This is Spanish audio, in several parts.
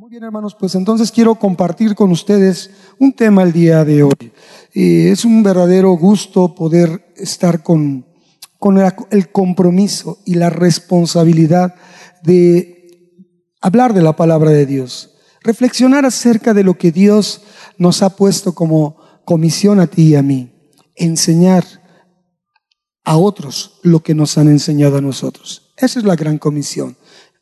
Muy bien, hermanos, pues entonces quiero compartir con ustedes un tema el día de hoy. Es un verdadero gusto poder estar con, con el compromiso y la responsabilidad de hablar de la palabra de Dios, reflexionar acerca de lo que Dios nos ha puesto como comisión a ti y a mí, enseñar a otros lo que nos han enseñado a nosotros. Esa es la gran comisión.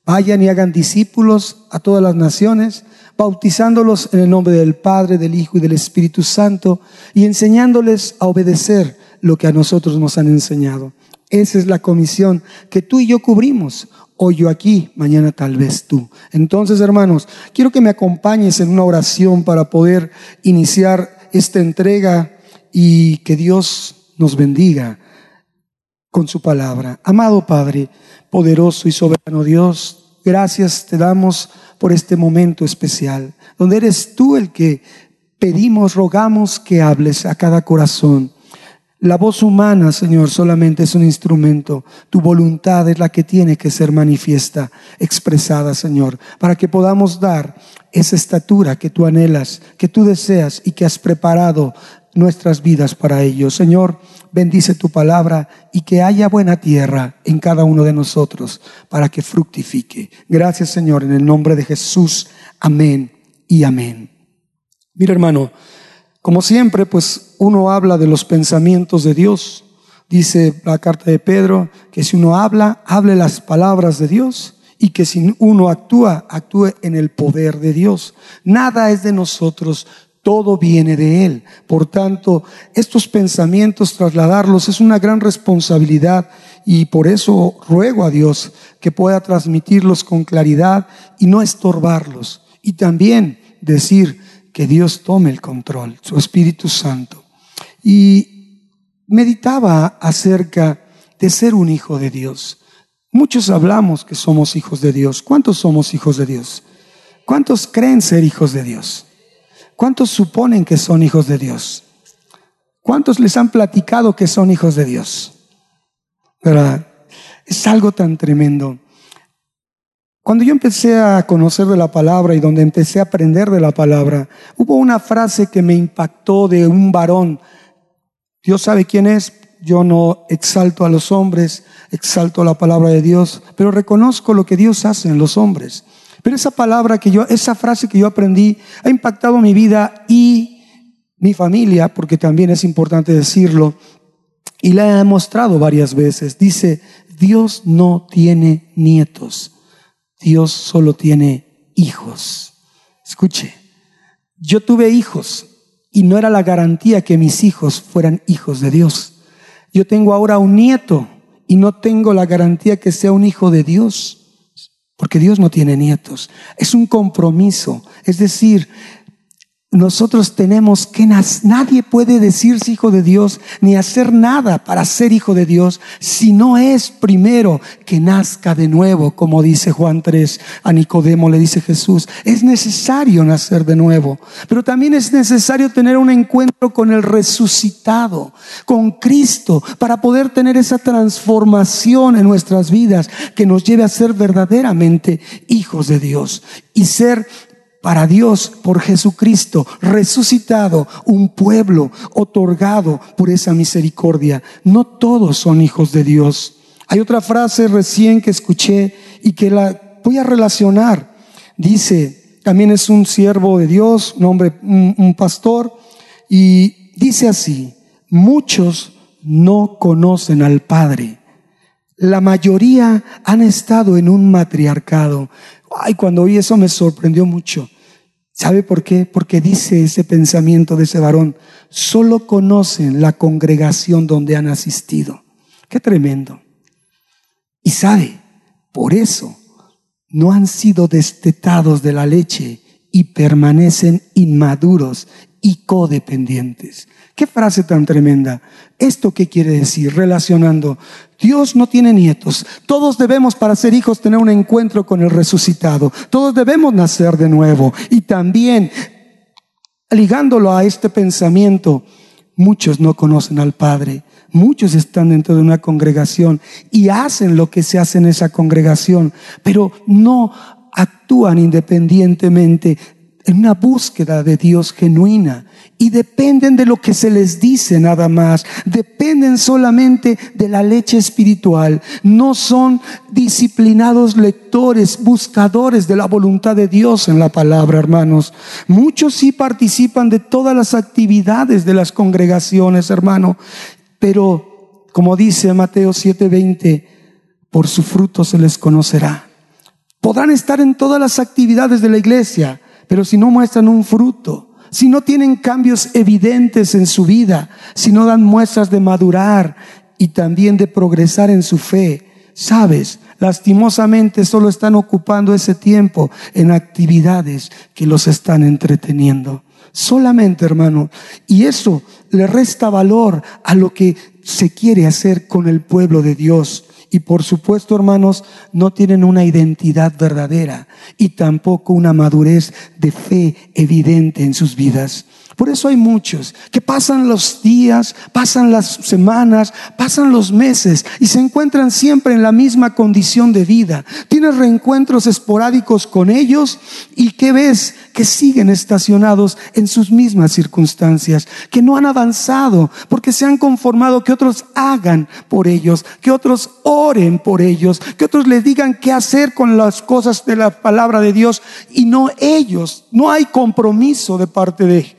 Vayan y hagan discípulos a todas las naciones, bautizándolos en el nombre del Padre, del Hijo y del Espíritu Santo y enseñándoles a obedecer lo que a nosotros nos han enseñado. Esa es la comisión que tú y yo cubrimos. Hoy yo aquí, mañana tal vez tú. Entonces, hermanos, quiero que me acompañes en una oración para poder iniciar esta entrega y que Dios nos bendiga con su palabra. Amado Padre, poderoso y soberano Dios, gracias te damos por este momento especial, donde eres tú el que pedimos, rogamos que hables a cada corazón. La voz humana, Señor, solamente es un instrumento. Tu voluntad es la que tiene que ser manifiesta, expresada, Señor, para que podamos dar esa estatura que tú anhelas, que tú deseas y que has preparado nuestras vidas para ello. Señor, bendice tu palabra y que haya buena tierra en cada uno de nosotros para que fructifique. Gracias Señor, en el nombre de Jesús. Amén y amén. Mira hermano, como siempre, pues uno habla de los pensamientos de Dios. Dice la carta de Pedro que si uno habla, hable las palabras de Dios y que si uno actúa, actúe en el poder de Dios. Nada es de nosotros, todo viene de Él. Por tanto, estos pensamientos, trasladarlos es una gran responsabilidad y por eso ruego a Dios que pueda transmitirlos con claridad y no estorbarlos. Y también decir que Dios tome el control, su Espíritu Santo. Y meditaba acerca de ser un hijo de Dios. Muchos hablamos que somos hijos de Dios. ¿Cuántos somos hijos de Dios? ¿Cuántos creen ser hijos de Dios? ¿Cuántos suponen que son hijos de Dios? ¿Cuántos les han platicado que son hijos de Dios? ¿Verdad? Es algo tan tremendo. Cuando yo empecé a conocer de la palabra y donde empecé a aprender de la palabra, hubo una frase que me impactó de un varón. Dios sabe quién es, yo no exalto a los hombres, exalto la palabra de Dios, pero reconozco lo que Dios hace en los hombres. Pero esa palabra que yo, esa frase que yo aprendí ha impactado mi vida y mi familia, porque también es importante decirlo, y la he demostrado varias veces. Dice, Dios no tiene nietos, Dios solo tiene hijos. Escuche, yo tuve hijos y no era la garantía que mis hijos fueran hijos de Dios. Yo tengo ahora un nieto y no tengo la garantía que sea un hijo de Dios. Porque Dios no tiene nietos. Es un compromiso. Es decir, nosotros tenemos que nadie puede decirse hijo de Dios ni hacer nada para ser hijo de Dios si no es primero que nazca de nuevo, como dice Juan 3 a Nicodemo le dice Jesús, es necesario nacer de nuevo, pero también es necesario tener un encuentro con el resucitado, con Cristo, para poder tener esa transformación en nuestras vidas que nos lleve a ser verdaderamente hijos de Dios y ser para Dios por Jesucristo, resucitado, un pueblo otorgado por esa misericordia. No todos son hijos de Dios. Hay otra frase recién que escuché y que la voy a relacionar. Dice, también es un siervo de Dios, un hombre, un, un pastor, y dice así, muchos no conocen al Padre. La mayoría han estado en un matriarcado. Ay, cuando oí eso me sorprendió mucho. ¿Sabe por qué? Porque dice ese pensamiento de ese varón, solo conocen la congregación donde han asistido. Qué tremendo. Y sabe, por eso no han sido destetados de la leche y permanecen inmaduros y codependientes. Qué frase tan tremenda. ¿Esto qué quiere decir? Relacionando. Dios no tiene nietos. Todos debemos para ser hijos tener un encuentro con el resucitado. Todos debemos nacer de nuevo. Y también, ligándolo a este pensamiento, muchos no conocen al Padre. Muchos están dentro de una congregación y hacen lo que se hace en esa congregación, pero no actúan independientemente en una búsqueda de Dios genuina y dependen de lo que se les dice nada más, dependen solamente de la leche espiritual, no son disciplinados lectores, buscadores de la voluntad de Dios en la palabra, hermanos. Muchos sí participan de todas las actividades de las congregaciones, hermano, pero como dice Mateo 7:20, por su fruto se les conocerá. Podrán estar en todas las actividades de la iglesia, pero si no muestran un fruto, si no tienen cambios evidentes en su vida, si no dan muestras de madurar y también de progresar en su fe, sabes, lastimosamente solo están ocupando ese tiempo en actividades que los están entreteniendo. Solamente, hermano. Y eso le resta valor a lo que se quiere hacer con el pueblo de Dios. Y por supuesto, hermanos, no tienen una identidad verdadera y tampoco una madurez de fe evidente en sus vidas. Por eso hay muchos que pasan los días, pasan las semanas, pasan los meses y se encuentran siempre en la misma condición de vida. Tienes reencuentros esporádicos con ellos y ¿qué ves? Que siguen estacionados en sus mismas circunstancias, que no han avanzado porque se han conformado que otros hagan por ellos, que otros oren por ellos, que otros les digan qué hacer con las cosas de la palabra de Dios y no ellos. No hay compromiso de parte de ellos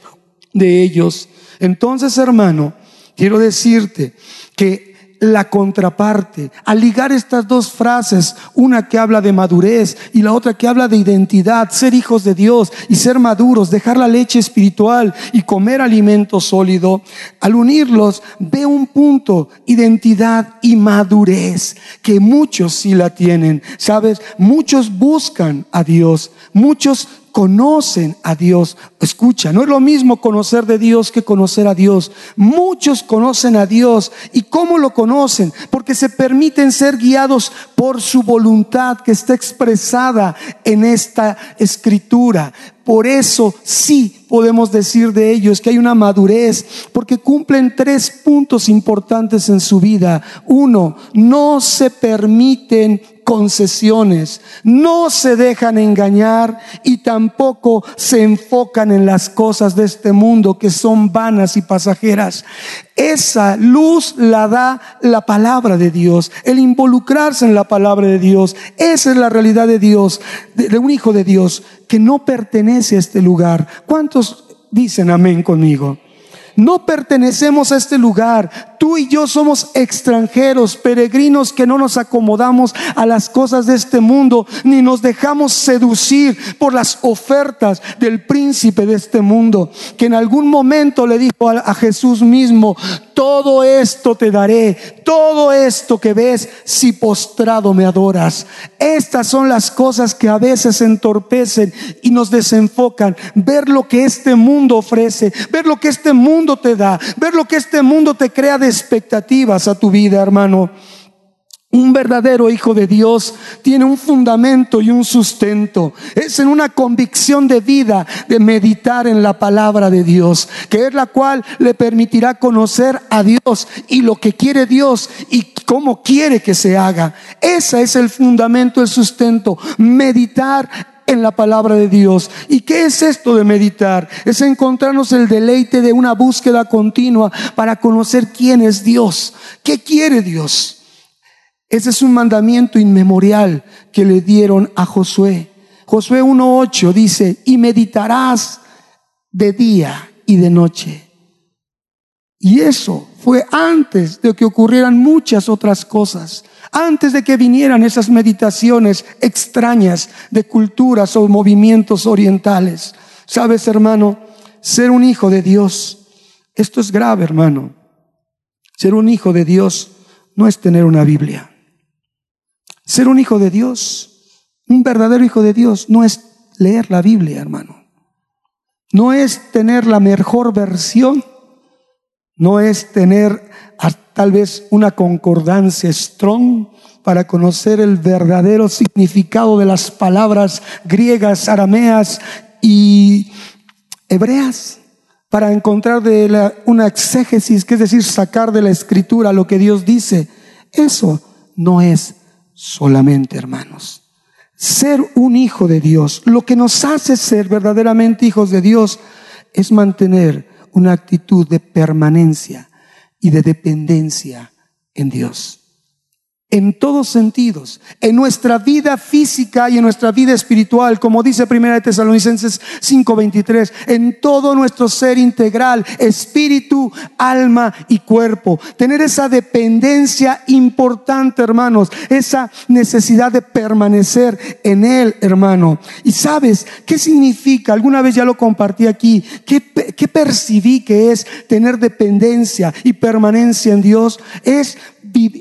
de ellos. Entonces, hermano, quiero decirte que la contraparte, al ligar estas dos frases, una que habla de madurez y la otra que habla de identidad, ser hijos de Dios y ser maduros, dejar la leche espiritual y comer alimento sólido, al unirlos ve un punto, identidad y madurez, que muchos sí la tienen, ¿sabes? Muchos buscan a Dios, muchos conocen a Dios. Escucha, no es lo mismo conocer de Dios que conocer a Dios. Muchos conocen a Dios. ¿Y cómo lo conocen? Porque se permiten ser guiados por su voluntad que está expresada en esta escritura. Por eso sí podemos decir de ellos que hay una madurez, porque cumplen tres puntos importantes en su vida. Uno, no se permiten concesiones, no se dejan engañar y tampoco se enfocan en las cosas de este mundo que son vanas y pasajeras. Esa luz la da la palabra de Dios, el involucrarse en la palabra de Dios. Esa es la realidad de Dios, de, un hijo de Dios que no pertenece a este lugar. ¿Cuántos dicen amén conmigo? No pertenecemos a este lugar. Tú y yo somos extranjeros, peregrinos que no nos acomodamos a las cosas de este mundo, ni nos dejamos seducir por las ofertas del príncipe de este mundo, que en algún momento le dijo a, Jesús mismo, todo esto te daré, todo esto que ves si postrado me adoras. Estas son las cosas que a veces entorpecen y nos desenfocan. Ver lo que este mundo ofrece, ver lo que este mundo te da, ver lo que este mundo te crea de expectativas a tu vida, hermano. Un verdadero hijo de Dios tiene un fundamento y un sustento. Es en una convicción de vida de meditar en la palabra de Dios, que es la cual le permitirá conocer a Dios y lo que quiere Dios y cómo quiere que se haga. Ese es el fundamento, el sustento. Meditar en la palabra de Dios. ¿Y qué es esto de meditar? Es encontrarnos el deleite de una búsqueda continua para conocer quién es Dios, qué quiere Dios. Ese es un mandamiento inmemorial que le dieron a Josué. Josué 1.8 dice, y meditarás de día y de noche. Y eso fue antes de que ocurrieran muchas otras cosas antes de que vinieran esas meditaciones extrañas de culturas o movimientos orientales. Sabes, hermano, ser un hijo de Dios, esto es grave, hermano. Ser un hijo de Dios no es tener una Biblia. Ser un hijo de Dios, un verdadero hijo de Dios, no es leer la Biblia, hermano. No es tener la mejor versión, no es tener tal vez una concordancia strong para conocer el verdadero significado de las palabras griegas, arameas y hebreas, para encontrar de una exégesis, que es decir, sacar de la escritura lo que Dios dice. Eso no es solamente, hermanos. ser un hijo de Dios, lo que nos hace ser verdaderamente hijos de Dios, es mantener una actitud de permanencia y de dependencia en Dios en todos sentidos, en nuestra vida física y en nuestra vida espiritual, como dice Primera de Tesalonicenses 5:23, en todo nuestro ser integral, espíritu, alma y cuerpo. Tener esa dependencia importante, hermanos, esa necesidad de permanecer en él, hermano. Y sabes qué significa, alguna vez ya lo compartí aquí, qué, qué percibí que es tener dependencia y permanencia en Dios, es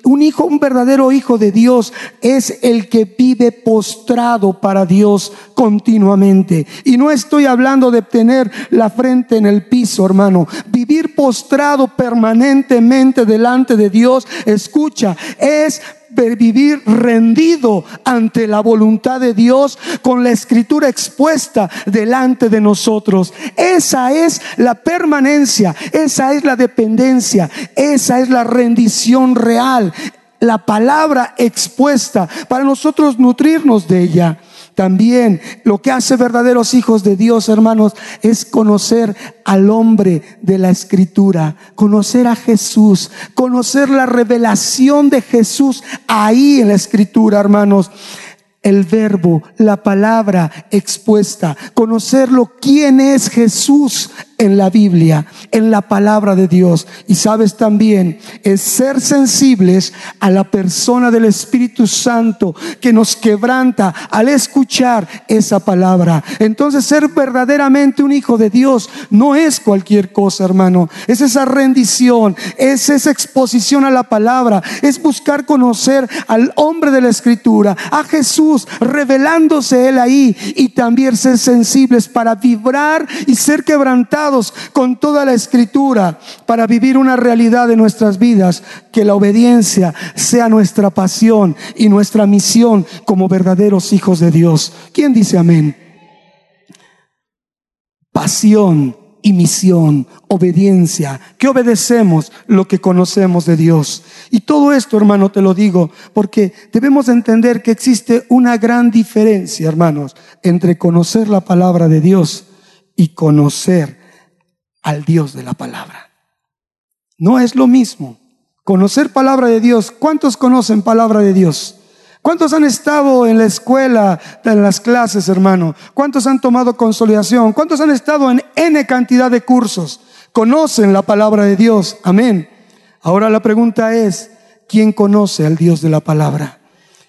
un hijo, un verdadero hijo de Dios es el que vive postrado para Dios continuamente. Y no estoy hablando de tener la frente en el piso, hermano. Vivir postrado permanentemente delante de Dios, escucha, es vivir rendido ante la voluntad de Dios con la escritura expuesta delante de nosotros. Esa es la permanencia, esa es la dependencia, esa es la rendición real, la palabra expuesta para nosotros nutrirnos de ella. También lo que hace verdaderos hijos de Dios, hermanos, es conocer al hombre de la escritura, conocer a Jesús, conocer la revelación de Jesús ahí en la escritura, hermanos el verbo, la palabra expuesta, conocerlo, quién es Jesús en la Biblia, en la palabra de Dios. Y sabes también, es ser sensibles a la persona del Espíritu Santo que nos quebranta al escuchar esa palabra. Entonces ser verdaderamente un hijo de Dios no es cualquier cosa, hermano. Es esa rendición, es esa exposición a la palabra, es buscar conocer al hombre de la Escritura, a Jesús, revelándose Él ahí y también ser sensibles para vibrar y ser quebrantados con toda la escritura para vivir una realidad de nuestras vidas, que la obediencia sea nuestra pasión y nuestra misión como verdaderos hijos de Dios. ¿Quién dice amén? Pasión y misión, obediencia, que obedecemos lo que conocemos de Dios. Y todo esto, hermano, te lo digo, porque debemos entender que existe una gran diferencia, hermanos, entre conocer la palabra de Dios y conocer al Dios de la palabra. No es lo mismo. Conocer palabra de Dios. ¿Cuántos conocen palabra de Dios? ¿Cuántos han estado en la escuela, en las clases, hermano? ¿Cuántos han tomado consolidación? ¿Cuántos han estado en N cantidad de cursos? Conocen la palabra de Dios. Amén. Ahora la pregunta es, ¿quién conoce al Dios de la palabra?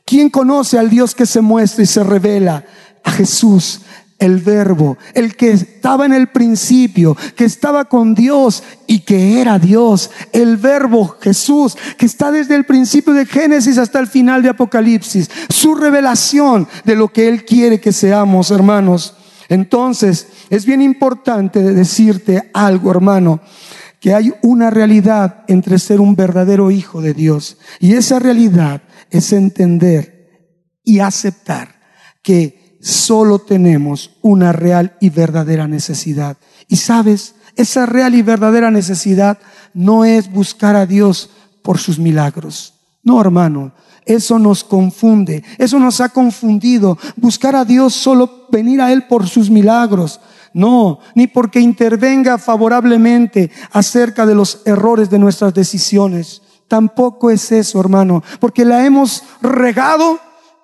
¿Quién conoce al Dios que se muestra y se revela? A Jesús, el verbo, el que estaba en el principio, que estaba con Dios y que era Dios, el verbo Jesús, que está desde el principio de Génesis hasta el final de Apocalipsis, su revelación de lo que Él quiere que seamos, hermanos. Entonces, es bien importante decirte algo, hermano, que hay una realidad entre ser un verdadero hijo de Dios y esa realidad es entender y aceptar que solo tenemos una real y verdadera necesidad. Y sabes, esa real y verdadera necesidad no es buscar a Dios por sus milagros. No, hermano, eso nos confunde, eso nos ha confundido. Buscar a Dios solo venir a Él por sus milagros. No, ni porque intervenga favorablemente acerca de los errores de nuestras decisiones. Tampoco es eso, hermano, porque la hemos regado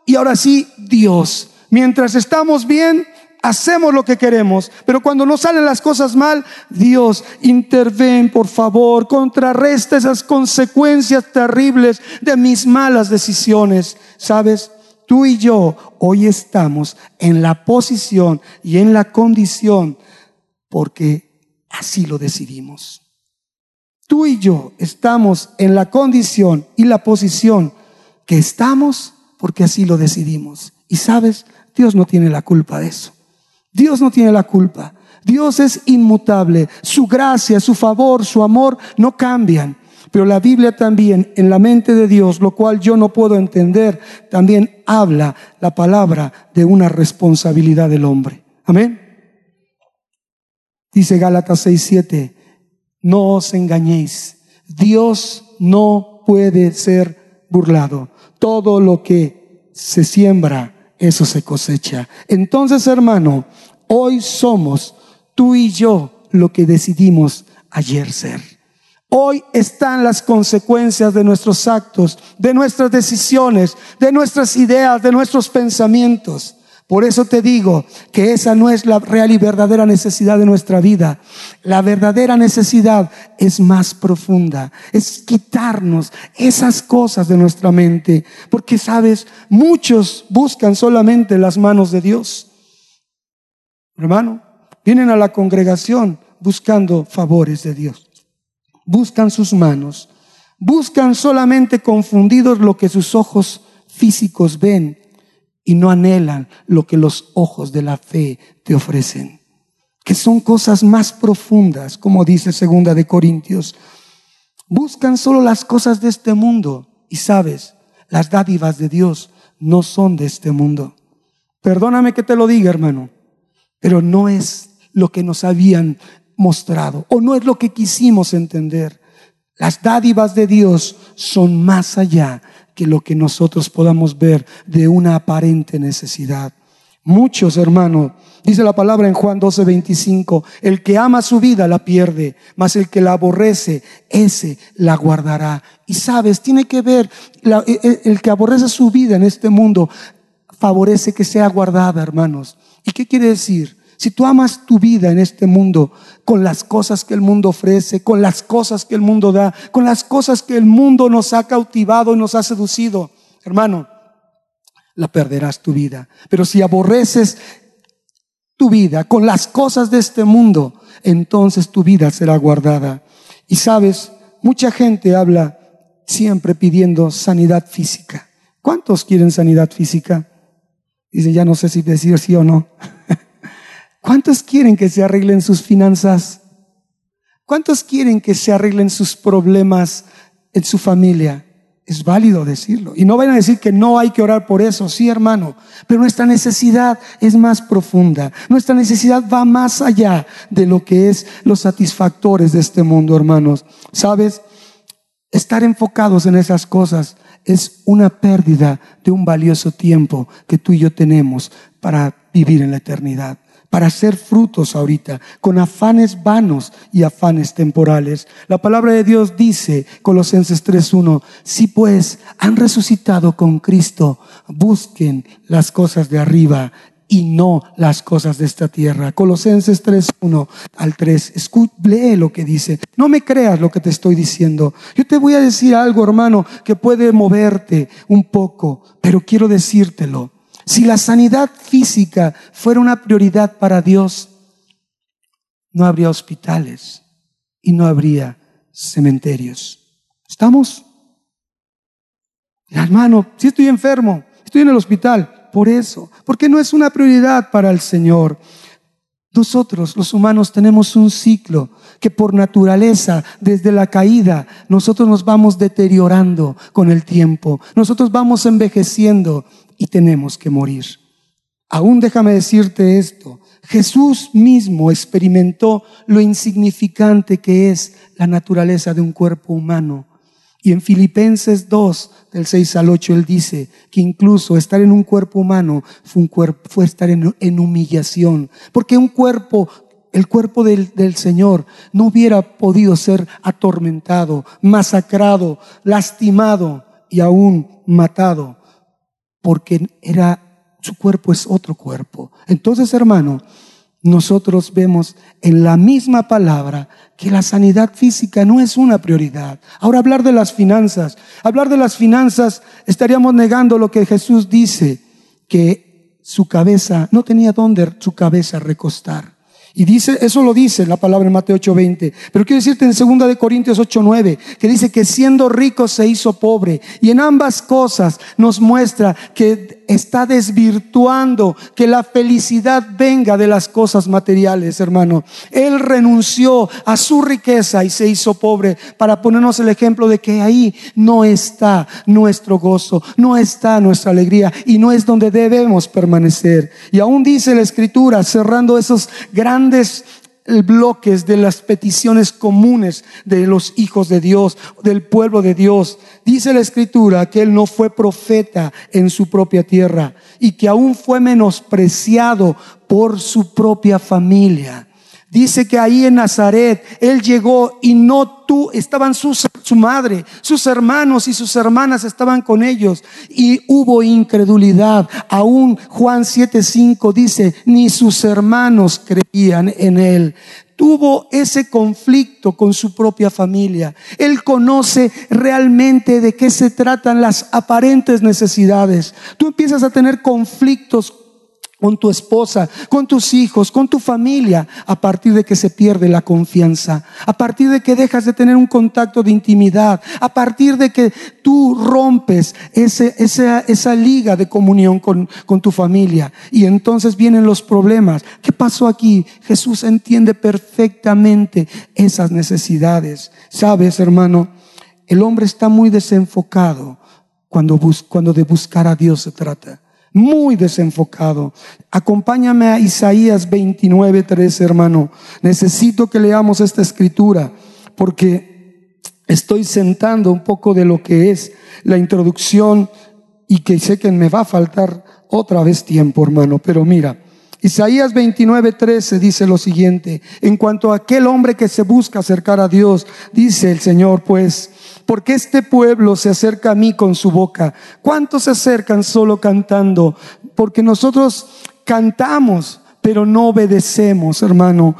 y ahora sí, Dios Mientras estamos bien, hacemos lo que queremos, pero cuando nos salen las cosas mal, Dios, interven, por favor, contrarresta esas consecuencias terribles de mis malas decisiones. ¿Sabes? Tú y yo hoy estamos en la posición y en la condición porque así lo decidimos. Tú y yo estamos en la condición y la posición que estamos porque así lo decidimos. Y sabes, Dios no tiene la culpa de eso. Dios no tiene la culpa. Dios es inmutable. Su gracia, su favor, su amor no cambian. Pero la Biblia también, en la mente de Dios, lo cual yo no puedo entender, también habla la palabra de una responsabilidad del hombre. Amén. Dice Gálatas 6:7, no os engañéis. Dios no puede ser burlado. Todo lo que se siembra eso se cosecha. Entonces, hermano, hoy somos tú y yo lo que decidimos ayer ser. Hoy están las consecuencias de nuestros actos, de nuestras decisiones, de nuestras ideas, de nuestros pensamientos. Por eso te digo que esa no es la real y verdadera necesidad de nuestra vida. La verdadera necesidad es más profunda, es quitarnos esas cosas de nuestra mente. Porque, sabes, muchos buscan solamente las manos de Dios. Hermano, vienen a la congregación buscando favores de Dios. Buscan sus manos. Buscan solamente confundidos lo que sus ojos físicos ven y no anhelan lo que los ojos de la fe te ofrecen, que son cosas más profundas, como dice segunda de Corintios. Buscan solo las cosas de este mundo y sabes, las dádivas de Dios no son de este mundo. Perdóname que te lo diga, hermano, pero no es lo que nos habían mostrado o no es lo que quisimos entender. Las dádivas de Dios son más allá que lo que nosotros podamos ver de una aparente necesidad. Muchos hermanos, dice la palabra en Juan 12, 25, el que ama su vida la pierde, mas el que la aborrece, ese la guardará. Y sabes, tiene que ver, e, e, el que aborrece su vida en este mundo, favorece que sea guardada, hermanos. ¿Y qué quiere decir? Si tú amas tu vida en este mundo con las cosas que el mundo ofrece, con las cosas que el mundo da, con las cosas que el mundo nos ha cautivado y nos ha seducido, hermano, la perderás tu vida. Pero si aborreces tu vida con las cosas de este mundo, entonces tu vida será guardada. Y sabes, mucha gente habla siempre pidiendo sanidad física. ¿Cuántos quieren sanidad física? Dicen, ya no sé si decir sí o no. ¿Cuántos quieren que se arreglen sus finanzas? ¿Cuántos quieren que se arreglen sus problemas en su familia? Es válido decirlo. Y no vayan a decir que no hay que orar por eso, sí hermano, pero nuestra necesidad es más profunda. Nuestra necesidad va más allá de lo que es los satisfactores de este mundo, hermanos. ¿Sabes? Estar enfocados en esas cosas es una pérdida de un valioso tiempo que tú y yo tenemos para vivir en la eternidad para hacer frutos ahorita, con afanes vanos y afanes temporales. La palabra de Dios dice, Colosenses 3.1, si pues han resucitado con Cristo, busquen las cosas de arriba y no las cosas de esta tierra. Colosenses 3.1 al 3. lee lo que dice. No me creas lo que te estoy diciendo. Yo te voy a decir algo, hermano, que puede moverte un poco, pero quiero decírtelo. Si la sanidad física fuera una prioridad para Dios, no habría hospitales y no habría cementerios. ¿Estamos? Hermano, si estoy enfermo, estoy en el hospital, por eso, porque no es una prioridad para el Señor. Nosotros, los humanos, tenemos un ciclo que por naturaleza, desde la caída, nosotros nos vamos deteriorando con el tiempo. Nosotros vamos envejeciendo y tenemos que morir. Aún déjame decirte esto, Jesús mismo experimentó lo insignificante que es la naturaleza de un cuerpo humano. Y en Filipenses 2, del 6 al 8, él dice que incluso estar en un cuerpo humano fue, un cuerpo, fue estar en, humillación. Porque un cuerpo el cuerpo del, del, Señor no hubiera podido ser atormentado, masacrado, lastimado y aún matado porque era su cuerpo es otro cuerpo. Entonces, hermano, nosotros vemos en la misma palabra que la sanidad física no es una prioridad. Ahora hablar de las finanzas, hablar de las finanzas estaríamos negando lo que Jesús dice, que su cabeza no tenía dónde su cabeza recostar. Y dice, eso lo dice la palabra en Mateo 8:20. Pero quiero decirte en 2 de Corintios 8:9, que dice que siendo rico se hizo pobre. Y en ambas cosas nos muestra que está desvirtuando que la felicidad venga de las cosas materiales, hermano. Él renunció a su riqueza y se hizo pobre para ponernos el ejemplo de que ahí no está nuestro gozo, no está nuestra alegría y no es donde debemos permanecer. Y aún dice la escritura, cerrando esos grandes bloques de las peticiones comunes de los hijos de Dios, del pueblo de Dios. Dice la escritura que él no fue profeta en su propia tierra y que aún fue menospreciado por su propia familia. Dice que ahí en Nazaret él llegó y no tú, estaban sus, su madre, sus hermanos y sus hermanas estaban con ellos y hubo incredulidad. Aún Juan 7:5 dice, ni sus hermanos creían en él tuvo ese conflicto con su propia familia. Él conoce realmente de qué se tratan las aparentes necesidades. Tú empiezas a tener conflictos con tu esposa, con tus hijos, con tu familia, a partir de que se pierde la confianza, a partir de que dejas de tener un contacto de intimidad, a partir de que tú rompes ese, esa, esa liga de comunión con, con tu familia. Y entonces vienen los problemas. ¿Qué pasó aquí? Jesús entiende perfectamente esas necesidades. Sabes, hermano, el hombre está muy desenfocado cuando, cuando de buscar a Dios se trata muy desenfocado. Acompáñame a Isaías 29, 3, hermano. Necesito que leamos esta escritura porque estoy sentando un poco de lo que es la introducción y que sé que me va a faltar otra vez tiempo, hermano. Pero mira, Isaías 29, 13 dice lo siguiente, en cuanto a aquel hombre que se busca acercar a Dios, dice el Señor, pues, porque este pueblo se acerca a mí con su boca. ¿Cuántos se acercan solo cantando? Porque nosotros cantamos, pero no obedecemos, hermano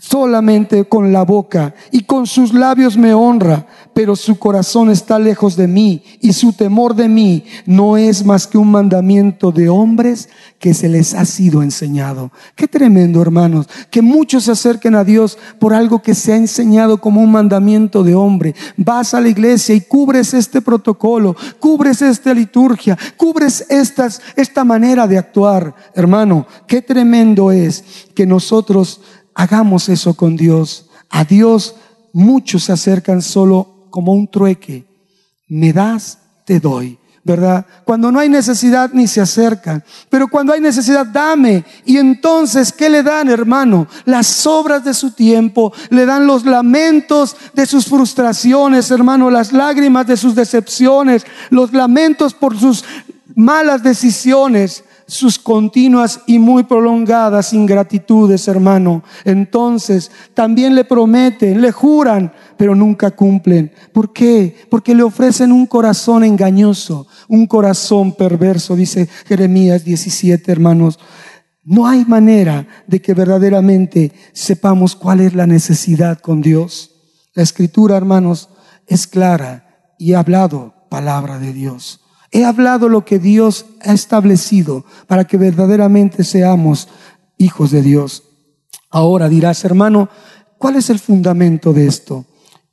solamente con la boca y con sus labios me honra, pero su corazón está lejos de mí y su temor de mí no es más que un mandamiento de hombres que se les ha sido enseñado. Qué tremendo, hermanos, que muchos se acerquen a Dios por algo que se ha enseñado como un mandamiento de hombre. Vas a la iglesia y cubres este protocolo, cubres esta liturgia, cubres estas, esta manera de actuar. Hermano, qué tremendo es que nosotros Hagamos eso con Dios. A Dios muchos se acercan solo como un trueque. Me das, te doy. ¿verdad? Cuando no hay necesidad ni se acercan, pero cuando hay necesidad, dame. Y entonces, ¿qué le dan, hermano? Las obras de su tiempo, le dan los lamentos de sus frustraciones, hermano, las lágrimas de sus decepciones, los lamentos por sus malas decisiones sus continuas y muy prolongadas ingratitudes, hermano. Entonces también le prometen, le juran, pero nunca cumplen. ¿Por qué? Porque le ofrecen un corazón engañoso, un corazón perverso, dice Jeremías 17, hermanos. No hay manera de que verdaderamente sepamos cuál es la necesidad con Dios. La escritura, hermanos, es clara y ha hablado palabra de Dios. He hablado lo que Dios ha establecido para que verdaderamente seamos hijos de Dios. Ahora dirás, hermano, ¿cuál es el fundamento de esto?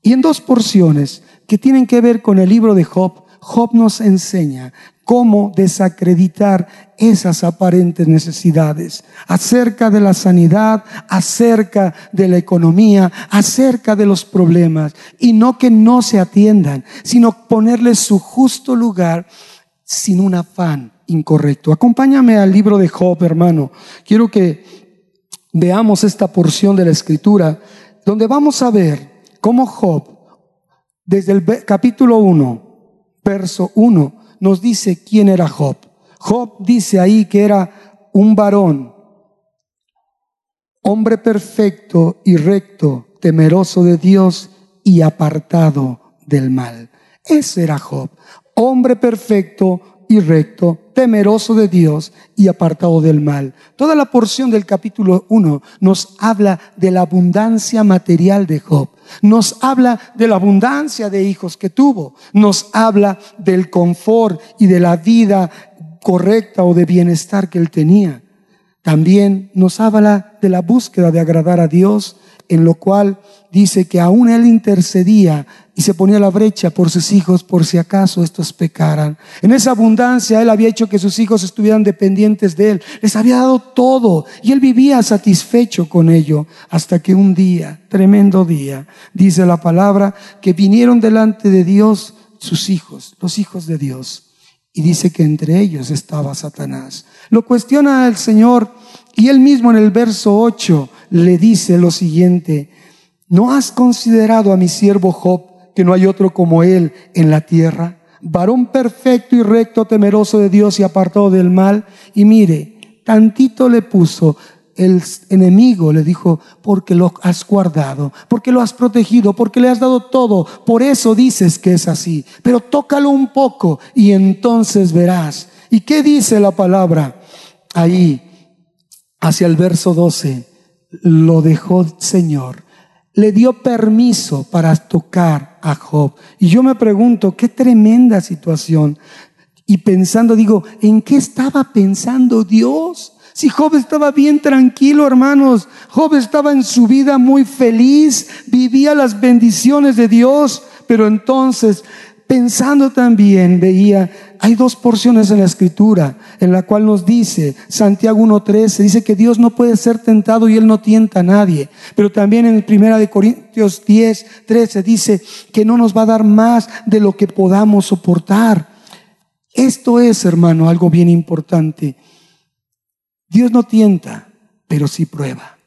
Y en dos porciones que tienen que ver con el libro de Job, Job nos enseña cómo desacreditar esas aparentes necesidades, acerca de la sanidad, acerca de la economía, acerca de los problemas, y no que no se atiendan, sino ponerles su justo lugar sin un afán incorrecto. Acompáñame al libro de Job, hermano. Quiero que veamos esta porción de la escritura, donde vamos a ver cómo Job, desde el capítulo 1, verso 1, nos dice quién era Job. Job dice ahí que era un varón, hombre perfecto y recto, temeroso de Dios y apartado del mal. Ese era Job, hombre perfecto y recto, temeroso de Dios y apartado del mal. Toda la porción del capítulo 1 nos habla de la abundancia material de Job, nos habla de la abundancia de hijos que tuvo, nos habla del confort y de la vida correcta o de bienestar que él tenía. También nos habla de la búsqueda de agradar a Dios, en lo cual dice que aún él intercedía y se ponía la brecha por sus hijos por si acaso estos pecaran. En esa abundancia él había hecho que sus hijos estuvieran dependientes de él. Les había dado todo y él vivía satisfecho con ello hasta que un día, tremendo día, dice la palabra, que vinieron delante de Dios sus hijos, los hijos de Dios. Y dice que entre ellos estaba Satanás. Lo cuestiona el Señor y él mismo en el verso 8 le dice lo siguiente, ¿no has considerado a mi siervo Job que no hay otro como él en la tierra? Varón perfecto y recto, temeroso de Dios y apartado del mal. Y mire, tantito le puso, el enemigo le dijo, porque lo has guardado, porque lo has protegido, porque le has dado todo, por eso dices que es así. Pero tócalo un poco y entonces verás. ¿Y qué dice la palabra? Ahí, hacia el verso 12, lo dejó Señor. Le dio permiso para tocar a Job. Y yo me pregunto, qué tremenda situación. Y pensando, digo, ¿en qué estaba pensando Dios? Si Job estaba bien tranquilo, hermanos, Job estaba en su vida muy feliz, vivía las bendiciones de Dios, pero entonces, pensando también, veía, hay dos porciones en la escritura en la cual nos dice, Santiago 1.13, dice que Dios no puede ser tentado y Él no tienta a nadie, pero también en Primera de Corintios 10, 13 dice que no nos va a dar más de lo que podamos soportar. Esto es, hermano, algo bien importante. Dios no tienta, pero sí prueba.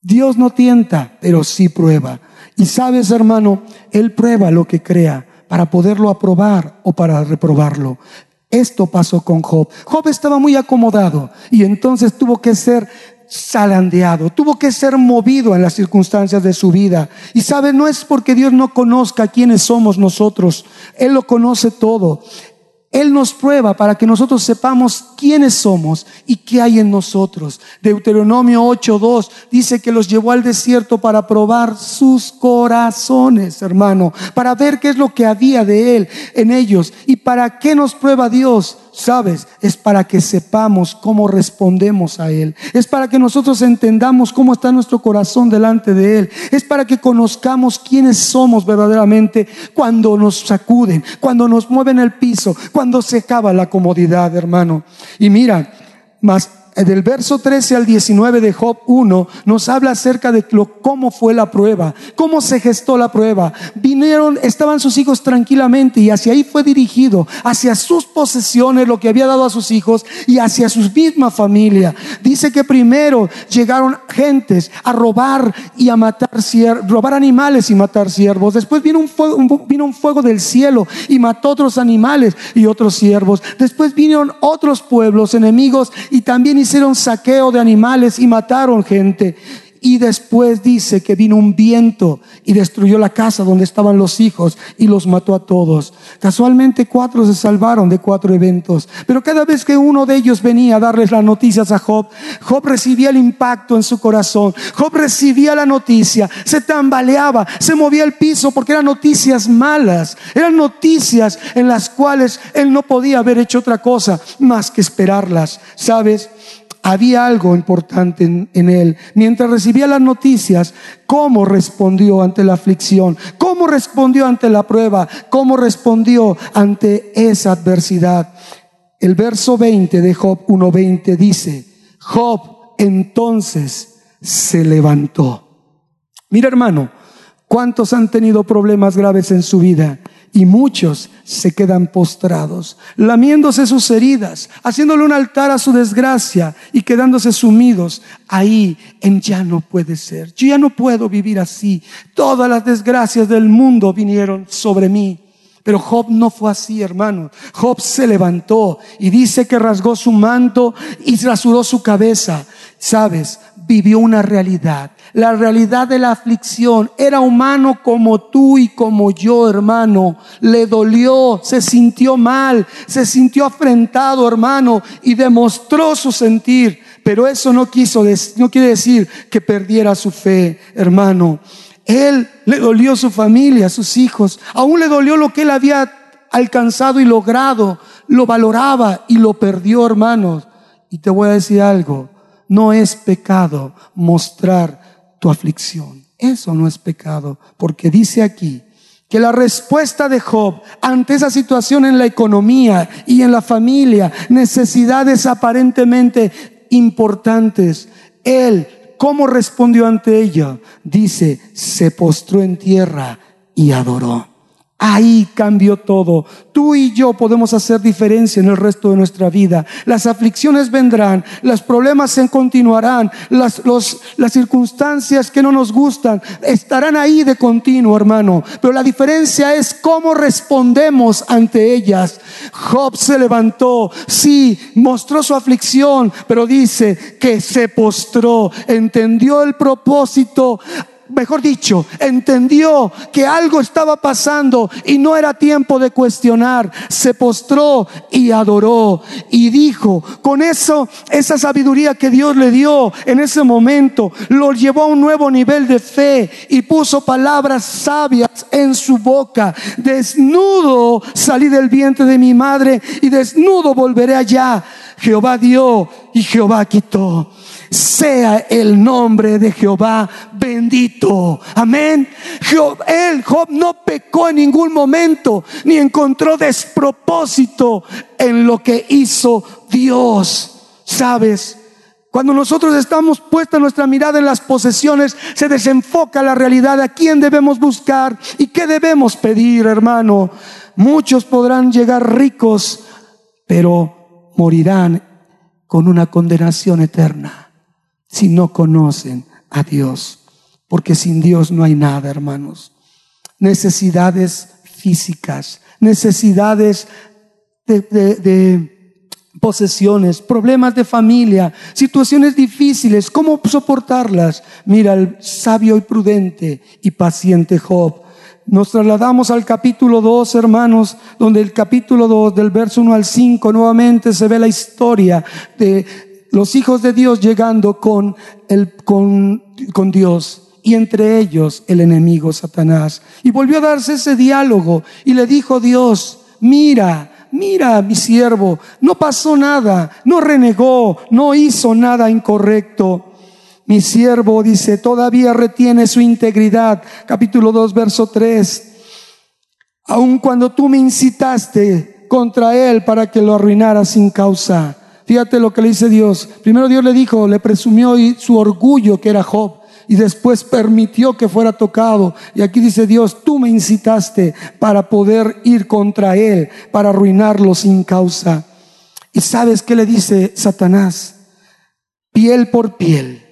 Dios no tienta, pero sí prueba. Y sabes, hermano, Él prueba lo que crea para poderlo aprobar o para reprobarlo. Esto pasó con Job. Job estaba muy acomodado y entonces tuvo que ser salandeado, tuvo que ser movido en las circunstancias de su vida. Y sabe, no es porque Dios no conozca quiénes somos nosotros, Él lo conoce todo. Él nos prueba para que nosotros sepamos quiénes somos y qué hay en nosotros. Deuteronomio 8.2 dice que los llevó al desierto para probar sus corazones, hermano, para ver qué es lo que había de Él en ellos y para qué nos prueba Dios sabes, es para que sepamos cómo respondemos a Él. Es para que nosotros entendamos cómo está nuestro corazón delante de Él. Es para que conozcamos quiénes somos verdaderamente cuando nos sacuden, cuando nos mueven el piso, cuando se acaba la comodidad, hermano. Y mira, más del verso 13 al 19 de Job 1 nos habla acerca de cómo fue la prueba, cómo se gestó la prueba. Vinieron, estaban sus hijos tranquilamente y hacia ahí fue dirigido, hacia sus posesiones, lo que había dado a sus hijos y hacia su misma familia. Dice que primero llegaron gentes a robar y a matar robar animales y matar siervos. Después vino un fuego, vino un fuego del cielo y mató otros animales y otros siervos. Después vinieron otros pueblos enemigos y también hicieron saqueo de animales y mataron gente. Y después dice que vino un viento y destruyó la casa donde estaban los hijos y los mató a todos. Casualmente cuatro se salvaron de cuatro eventos. Pero cada vez que uno de ellos venía a darles las noticias a Job, Job recibía el impacto en su corazón. Job recibía la noticia, se tambaleaba, se movía el piso porque eran noticias malas. Eran noticias en las cuales él no podía haber hecho otra cosa más que esperarlas. ¿Sabes? Había algo importante en, él. Mientras recibía las noticias, cómo respondió ante la aflicción, cómo respondió ante la prueba, cómo respondió ante esa adversidad. El verso 20 de Job 1.20 dice, Job entonces se levantó. Mira hermano, ¿cuántos han tenido problemas graves en su vida? Y muchos se quedan postrados, lamiéndose sus heridas, haciéndole un altar a su desgracia y quedándose sumidos ahí en ya no puede ser. Yo ya no puedo vivir así. Todas las desgracias del mundo vinieron sobre mí. Pero Job no fue así, hermano. Job se levantó y dice que rasgó su manto y rasuró su cabeza. Sabes, vivió una realidad la realidad de la aflicción. Era humano como tú y como yo, hermano. Le dolió, se sintió mal, se sintió afrentado, hermano, y demostró su sentir. Pero eso no quiso, no quiere decir que perdiera su fe, hermano. Él le dolió su familia, sus hijos. Aún le dolió lo que él había alcanzado y logrado. Lo valoraba y lo perdió, hermanos. Y te voy a decir algo. No es pecado mostrar tu aflicción. Eso no es pecado, porque dice aquí que la respuesta de Job ante esa situación en la economía y en la familia, necesidades aparentemente importantes, él, ¿cómo respondió ante ella? Dice, se postró en tierra y adoró Ahí cambió todo. Tú y yo podemos hacer diferencia en el resto de nuestra vida. Las aflicciones vendrán, los problemas se continuarán, las, las circunstancias que no nos gustan estarán ahí de continuo, hermano. Pero la diferencia es cómo respondemos ante ellas. Job se levantó, sí, mostró su aflicción, pero dice que se postró, entendió el propósito mejor dicho, entendió que algo estaba pasando y no era tiempo de cuestionar. Se postró y adoró y dijo, con eso, esa sabiduría que Dios le dio en ese momento, lo llevó a un nuevo nivel de fe y puso palabras sabias en su boca. Desnudo salí del vientre de mi madre y desnudo volveré allá. Jehová dio y Jehová quitó sea el nombre de Jehová bendito. Amén. Job, él, Job, no pecó en ningún momento, ni encontró despropósito en lo que hizo Dios. ¿Sabes? Cuando nosotros estamos puesta nuestra mirada en las posesiones, se desenfoca la realidad a quién debemos buscar y qué debemos pedir, hermano. Muchos podrán llegar ricos, pero morirán con una condenación eterna si no conocen a Dios. Porque sin Dios no hay nada, hermanos. Necesidades físicas, necesidades de, posesiones, problemas de familia, situaciones difíciles, ¿cómo soportarlas? Mira el sabio y prudente y paciente Job. Nos trasladamos al capítulo 2, hermanos, donde el capítulo 2, del verso 1 al 5, nuevamente se ve la historia de los hijos de Dios llegando con, el, con, con Dios y entre ellos el enemigo Satanás. Y volvió a darse ese diálogo y le dijo Dios, mira, mira mi siervo, no pasó nada, no renegó, no hizo nada incorrecto. Mi siervo dice, todavía retiene su integridad. Capítulo 2, verso 3. Aun cuando tú me incitaste contra él para que lo arruinara sin causa. Fíjate lo que le dice Dios. Primero Dios le dijo, le presumió su orgullo que era Job y después permitió que fuera tocado. Y aquí dice Dios, tú me incitaste para poder ir contra él, para arruinarlo sin causa. ¿Y sabes qué le dice Satanás? Piel por piel,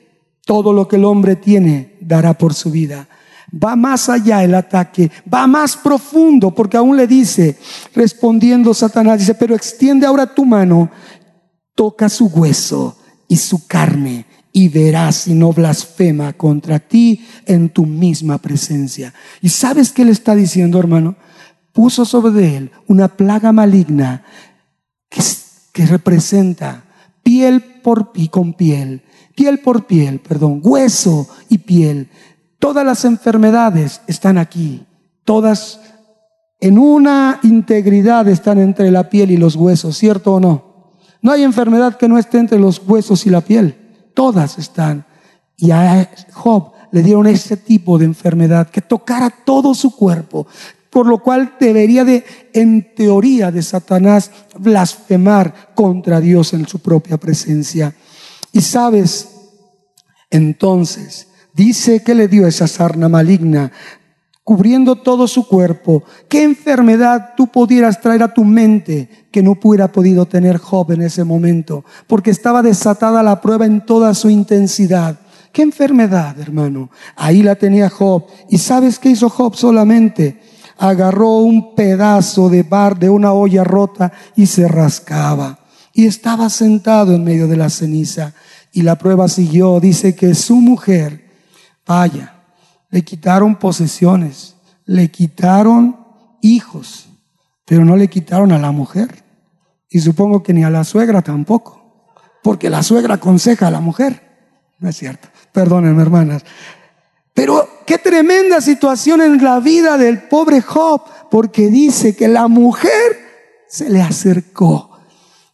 todo lo que el hombre tiene dará por su vida. Va más allá el ataque, va más profundo, porque aún le dice, respondiendo Satanás, dice, pero extiende ahora tu mano toca su hueso y su carne y verás si no blasfema contra ti en tu misma presencia. ¿Y sabes qué le está diciendo, hermano? Puso sobre él una plaga maligna que, que representa piel por y con piel, piel por piel, perdón, hueso y piel. Todas las enfermedades están aquí, todas en una integridad están entre la piel y los huesos, ¿cierto o no? No hay enfermedad que no esté entre los huesos y la piel. Todas están. Y a Job le dieron ese tipo de enfermedad que tocara todo su cuerpo, por lo cual debería de, en teoría de Satanás, blasfemar contra Dios en su propia presencia. Y sabes, entonces, dice que le dio esa sarna maligna, cubriendo todo su cuerpo. ¿Qué enfermedad tú pudieras traer a tu mente que no hubiera podido tener Job en ese momento? Porque estaba desatada la prueba en toda su intensidad. ¿Qué enfermedad, hermano? Ahí la tenía Job. ¿Y sabes qué hizo Job solamente? Agarró un pedazo de bar de una olla rota y se rascaba. Y estaba sentado en medio de la ceniza. Y la prueba siguió. Dice que su mujer, vaya, le quitaron posesiones, le quitaron hijos, pero no le quitaron a la mujer. Y supongo que ni a la suegra tampoco, porque la suegra aconseja a la mujer. No es cierto. Perdónenme, hermanas. Pero qué tremenda situación en la vida del pobre Job, porque dice que la mujer se le acercó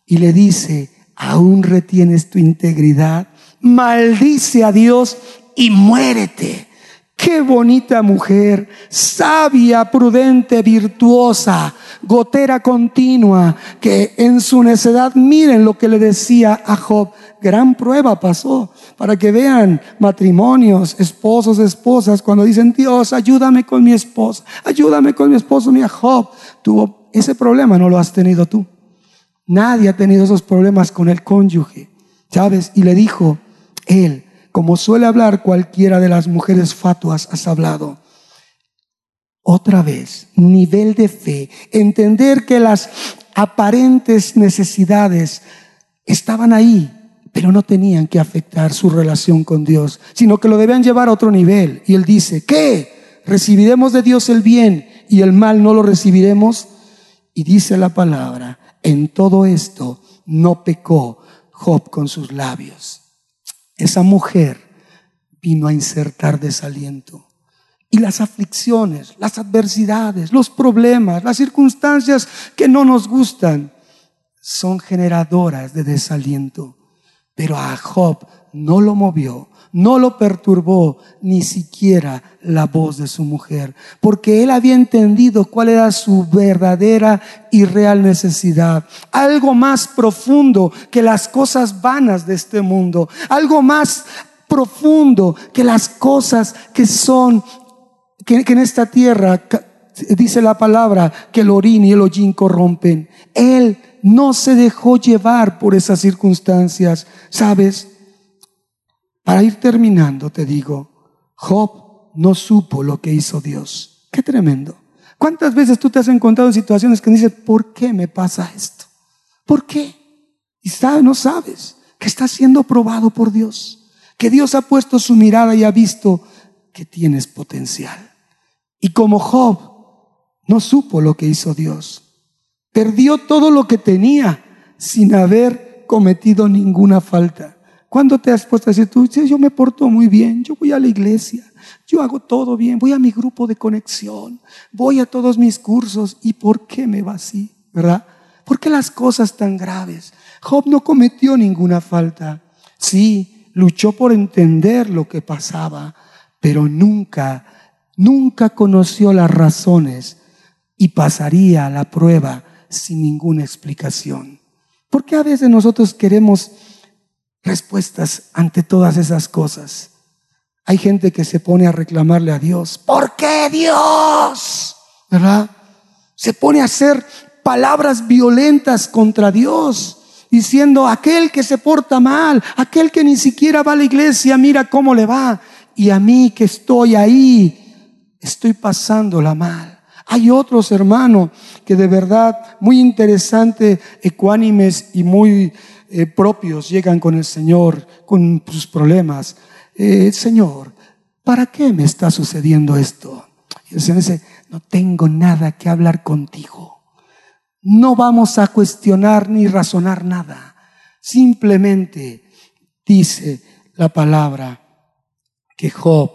y le dice, aún retienes tu integridad, maldice a Dios y muérete. Qué bonita mujer, sabia, prudente, virtuosa, gotera continua, que en su necedad, miren lo que le decía a Job, gran prueba pasó, para que vean matrimonios, esposos, esposas, cuando dicen, Dios, ayúdame con mi esposa, ayúdame con mi esposo, mi Job, tuvo ese problema, no lo has tenido tú. Nadie ha tenido esos problemas con el cónyuge, ¿sabes? Y le dijo, él, como suele hablar cualquiera de las mujeres fatuas, has hablado. Otra vez, nivel de fe, entender que las aparentes necesidades estaban ahí, pero no tenían que afectar su relación con Dios, sino que lo debían llevar a otro nivel. Y él dice, ¿qué? ¿Recibiremos de Dios el bien y el mal no lo recibiremos? Y dice la palabra, en todo esto no pecó Job con sus labios. Esa mujer vino a insertar desaliento. Y las aflicciones, las adversidades, los problemas, las circunstancias que no nos gustan, son generadoras de desaliento. Pero a Job no lo movió, no lo perturbó ni siquiera la voz de su mujer, porque él había entendido cuál era su verdadera y real necesidad. Algo más profundo que las cosas vanas de este mundo, algo más profundo que las cosas que son, que, en esta tierra dice la palabra que el orín y el hollín corrompen. Él no se dejó llevar por esas circunstancias, ¿sabes? Para ir terminando, te digo, Job no supo lo que hizo Dios. Qué tremendo. ¿Cuántas veces tú te has encontrado en situaciones que dices, ¿por qué me pasa esto? ¿Por qué? Y sabes, no sabes que estás siendo probado por Dios, que Dios ha puesto su mirada y ha visto que tienes potencial. Y como Job no supo lo que hizo Dios, perdió todo lo que tenía sin haber cometido ninguna falta. ¿Cuándo te has puesto a decir tú, yo me porto muy bien, yo voy a la iglesia, yo hago todo bien, voy a mi grupo de conexión, voy a todos mis cursos y por qué me va así? ¿Verdad? ¿Por qué las cosas tan graves? Job no cometió ninguna falta. Sí, luchó por entender lo que pasaba, pero nunca, nunca conoció las razones y pasaría la prueba sin ninguna explicación. ¿Por qué a veces nosotros queremos respuestas ante todas esas cosas. Hay gente que se pone a reclamarle a Dios. ¿Por qué Dios? ¿Verdad? Se pone a hacer palabras violentas contra Dios, diciendo, aquel que se porta mal, aquel que ni siquiera va a la iglesia, mira cómo le va. Y a mí que estoy ahí, estoy pasándola mal. Hay otros hermanos que de verdad muy interesante, ecuánimes y muy eh, propios llegan con el Señor, con sus problemas. Eh, Señor, ¿para qué me está sucediendo esto? Y el Señor dice, no tengo nada que hablar contigo. No vamos a cuestionar ni razonar nada. Simplemente dice la palabra que Job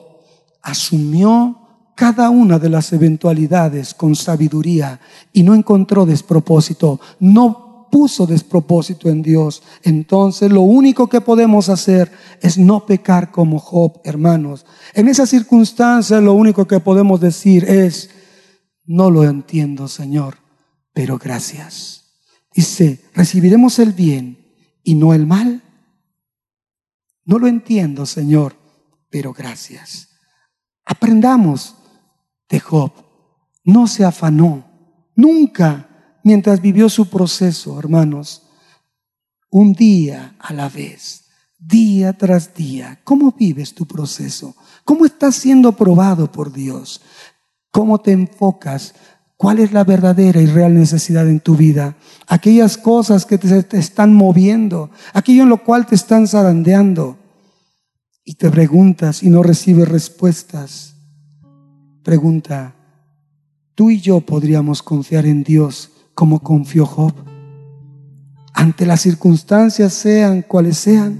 asumió cada una de las eventualidades con sabiduría y no encontró despropósito, no puso despropósito en Dios. Entonces lo único que podemos hacer es no pecar como Job, hermanos. En esa circunstancia lo único que podemos decir es, no lo entiendo, Señor, pero gracias. Dice, recibiremos el bien y no el mal. No lo entiendo, Señor, pero gracias. Aprendamos de Job. No se afanó. Nunca mientras vivió su proceso, hermanos, un día a la vez, día tras día. ¿Cómo vives tu proceso? ¿Cómo estás siendo probado por Dios? ¿Cómo te enfocas? ¿Cuál es la verdadera y real necesidad en tu vida? Aquellas cosas que te, están moviendo, aquello en lo cual te están zarandeando. Y te preguntas y no recibes respuestas. Pregunta, tú y yo podríamos confiar en Dios como confió Job. Ante las circunstancias sean cuales sean,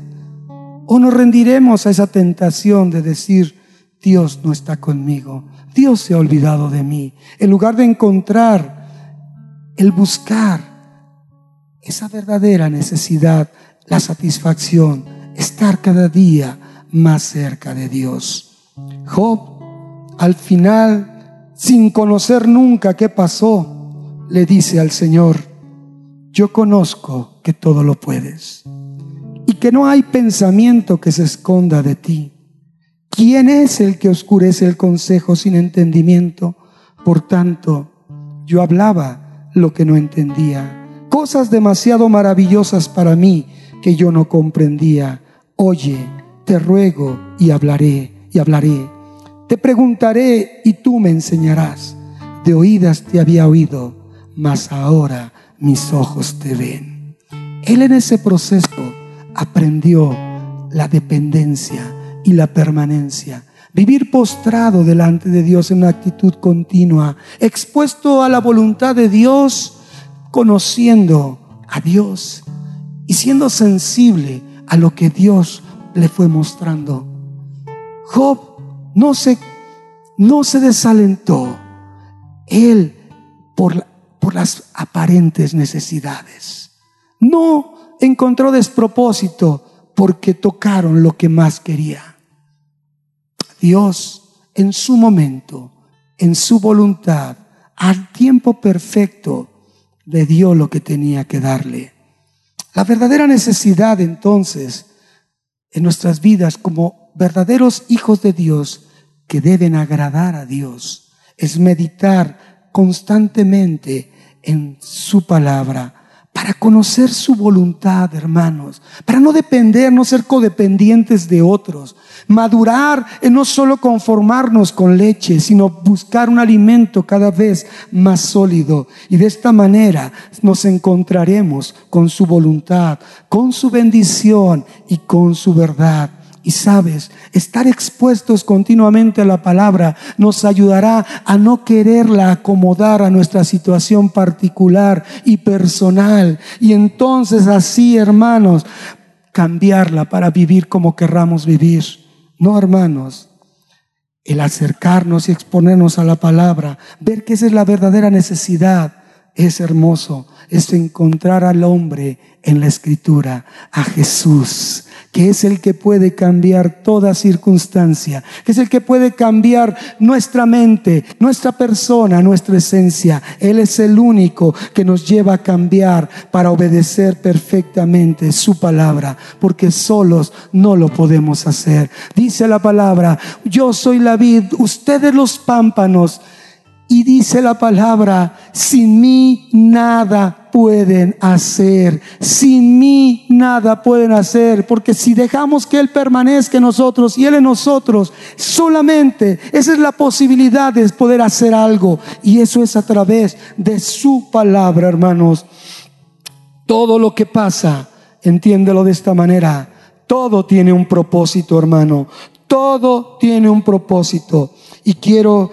o nos rendiremos a esa tentación de decir, Dios no está conmigo, Dios se ha olvidado de mí, en lugar de encontrar, el buscar esa verdadera necesidad, la satisfacción, estar cada día más cerca de Dios. Job al final, sin conocer nunca qué pasó, le dice al Señor, yo conozco que todo lo puedes y que no hay pensamiento que se esconda de ti. ¿Quién es el que oscurece el consejo sin entendimiento? Por tanto, yo hablaba lo que no entendía, cosas demasiado maravillosas para mí que yo no comprendía. Oye, te ruego y hablaré y hablaré. Te preguntaré y tú me enseñarás. De oídas te había oído, mas ahora mis ojos te ven. Él en ese proceso aprendió la dependencia y la permanencia. Vivir postrado delante de Dios en una actitud continua, expuesto a la voluntad de Dios, conociendo a Dios y siendo sensible a lo que Dios le fue mostrando. Job no se, no se desalentó. Él por, por las aparentes necesidades. No encontró despropósito porque tocaron lo que más quería. Dios en su momento, en su voluntad, al tiempo perfecto, le dio lo que tenía que darle. La verdadera necesidad entonces en nuestras vidas como verdaderos hijos de Dios que deben agradar a Dios es meditar constantemente en su palabra para conocer su voluntad, hermanos, para no depender, no ser codependientes de otros, madurar en no solo conformarnos con leche, sino buscar un alimento cada vez más sólido. Y de esta manera nos encontraremos con su voluntad, con su bendición y con su verdad. Y sabes, estar expuestos continuamente a la palabra nos ayudará a no quererla acomodar a nuestra situación particular y personal. Y entonces así, hermanos, cambiarla para vivir como querramos vivir. No, hermanos, el acercarnos y exponernos a la palabra, ver que esa es la verdadera necesidad, es hermoso, es encontrar al hombre en la escritura, a Jesús que es el que puede cambiar toda circunstancia, que es el que puede cambiar nuestra mente, nuestra persona, nuestra esencia. Él es el único que nos lleva a cambiar para obedecer perfectamente su palabra, porque solos no lo podemos hacer. Dice la palabra, yo soy la vid, ustedes los pámpanos. Y dice la palabra, sin mí nada pueden hacer. Sin mí nada pueden hacer. Porque si dejamos que Él permanezca en nosotros y Él en nosotros, solamente esa es la posibilidad de poder hacer algo. Y eso es a través de su palabra, hermanos. Todo lo que pasa, entiéndelo de esta manera. Todo tiene un propósito, hermano. Todo tiene un propósito. Y quiero,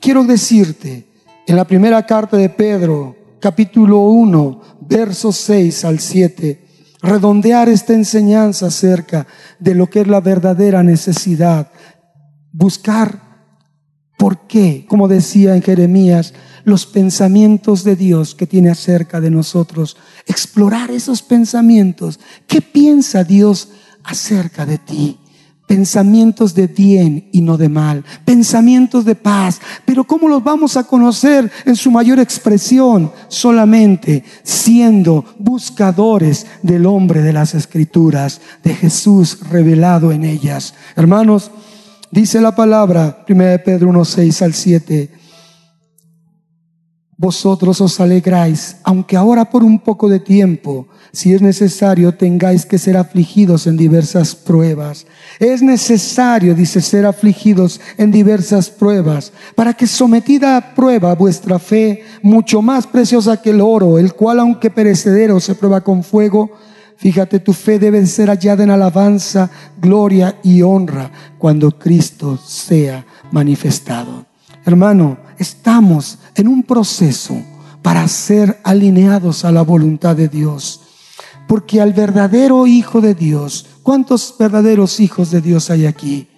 quiero decirte, en la primera carta de Pedro, capítulo 1, versos 6 al 7, redondear esta enseñanza acerca de lo que es la verdadera necesidad, buscar por qué, como decía en Jeremías, los pensamientos de Dios que tiene acerca de nosotros, explorar esos pensamientos, ¿qué piensa Dios acerca de ti? Pensamientos de bien y no de mal, pensamientos de paz. Pero ¿cómo los vamos a conocer en su mayor expresión? Solamente siendo buscadores del hombre de las escrituras, de Jesús revelado en ellas. Hermanos, dice la palabra, 1 Pedro 1, 6 al 7 vosotros os alegráis, aunque ahora por un poco de tiempo, si es necesario, tengáis que ser afligidos en diversas pruebas. Es necesario, dice, ser afligidos en diversas pruebas, para que sometida a prueba vuestra fe, mucho más preciosa que el oro, el cual aunque perecedero se prueba con fuego, Fíjate, tu fe debe ser hallada en alabanza, gloria y honra cuando Cristo sea manifestado. Hermano, estamos en un proceso para ser alineados a la voluntad de Dios. Porque al verdadero Hijo de Dios, ¿cuántos verdaderos hijos de Dios hay aquí?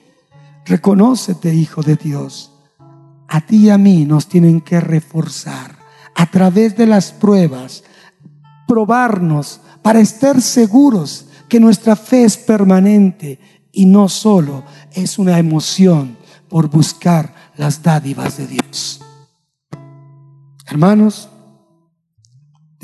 Reconócete, Hijo de Dios. A ti y a mí nos tienen que reforzar a través de las pruebas, probarnos para estar seguros que nuestra fe es permanente y no solo es una emoción por buscar las dádivas de Dios. Hermanos,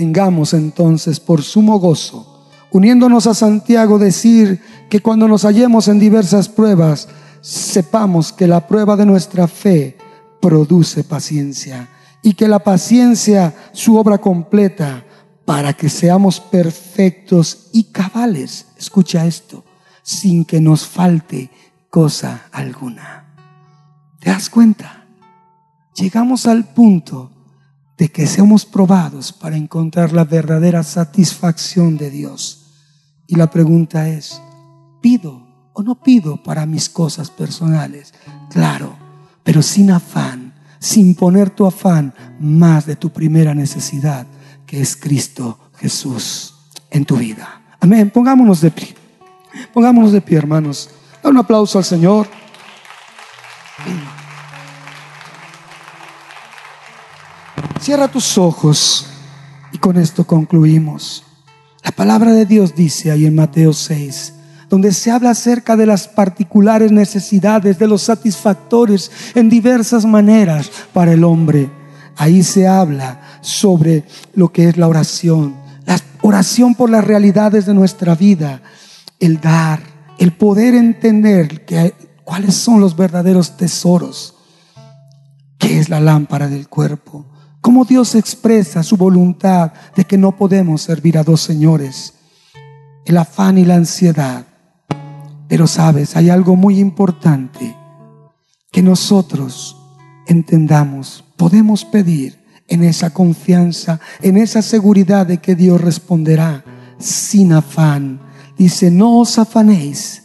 tengamos entonces por sumo gozo, uniéndonos a Santiago, decir que cuando nos hallemos en diversas pruebas, sepamos que la prueba de nuestra fe produce paciencia y que la paciencia, su obra completa, para que seamos perfectos y cabales, escucha esto, sin que nos falte cosa alguna. ¿Te das cuenta? Llegamos al punto de que seamos probados para encontrar la verdadera satisfacción de Dios. Y la pregunta es, ¿pido o no pido para mis cosas personales? Claro, pero sin afán, sin poner tu afán más de tu primera necesidad, que es Cristo Jesús en tu vida. Amén. Pongámonos de pie. Pongámonos de pie, hermanos. Da un aplauso al Señor. Cierra tus ojos y con esto concluimos. La palabra de Dios dice ahí en Mateo 6, donde se habla acerca de las particulares necesidades, de los satisfactores en diversas maneras para el hombre. Ahí se habla sobre lo que es la oración, la oración por las realidades de nuestra vida, el dar, el poder entender que, cuáles son los verdaderos tesoros, qué es la lámpara del cuerpo, cómo Dios expresa su voluntad de que no podemos servir a dos señores, el afán y la ansiedad. Pero sabes, hay algo muy importante que nosotros entendamos, podemos pedir en esa confianza, en esa seguridad de que Dios responderá sin afán. Dice, no os afanéis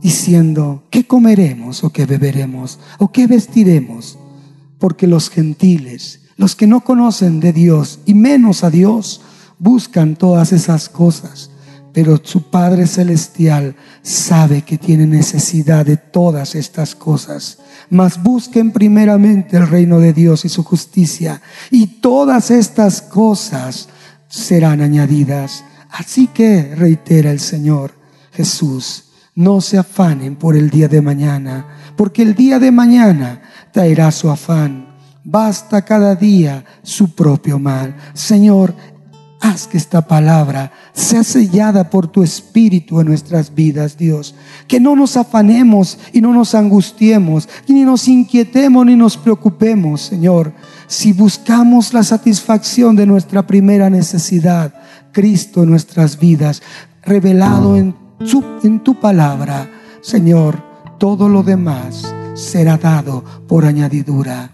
diciendo, ¿qué comeremos o qué beberemos o qué vestiremos? Porque los gentiles, los que no conocen de Dios y menos a Dios, buscan todas esas cosas pero su Padre Celestial sabe que tiene necesidad de todas estas cosas. Mas busquen primeramente el reino de Dios y su justicia, y todas estas cosas serán añadidas. Así que, reitera el Señor Jesús, no se afanen por el día de mañana, porque el día de mañana traerá su afán. Basta cada día su propio mal. Señor, Haz que esta palabra sea sellada por tu espíritu en nuestras vidas, Dios. Que no nos afanemos y no nos angustiemos, ni nos inquietemos ni nos preocupemos, Señor. Si buscamos la satisfacción de nuestra primera necesidad, Cristo en nuestras vidas, revelado en tu, en tu palabra, Señor, todo lo demás será dado por añadidura.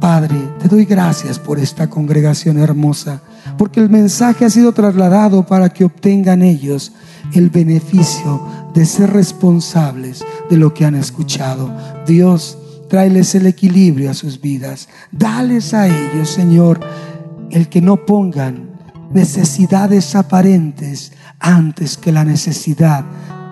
Padre, te doy gracias por esta congregación hermosa porque el mensaje ha sido trasladado para que obtengan ellos el beneficio de ser responsables de lo que han escuchado. Dios, tráeles el equilibrio a sus vidas. Dales a ellos, Señor, el que no pongan necesidades aparentes antes que la necesidad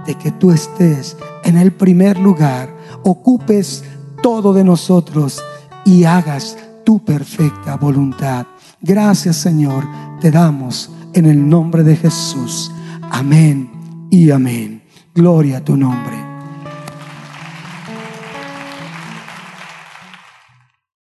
de que tú estés en el primer lugar, ocupes todo de nosotros y hagas tu perfecta voluntad. Gracias Señor, te damos en el nombre de Jesús. Amén y amén. Gloria a tu nombre.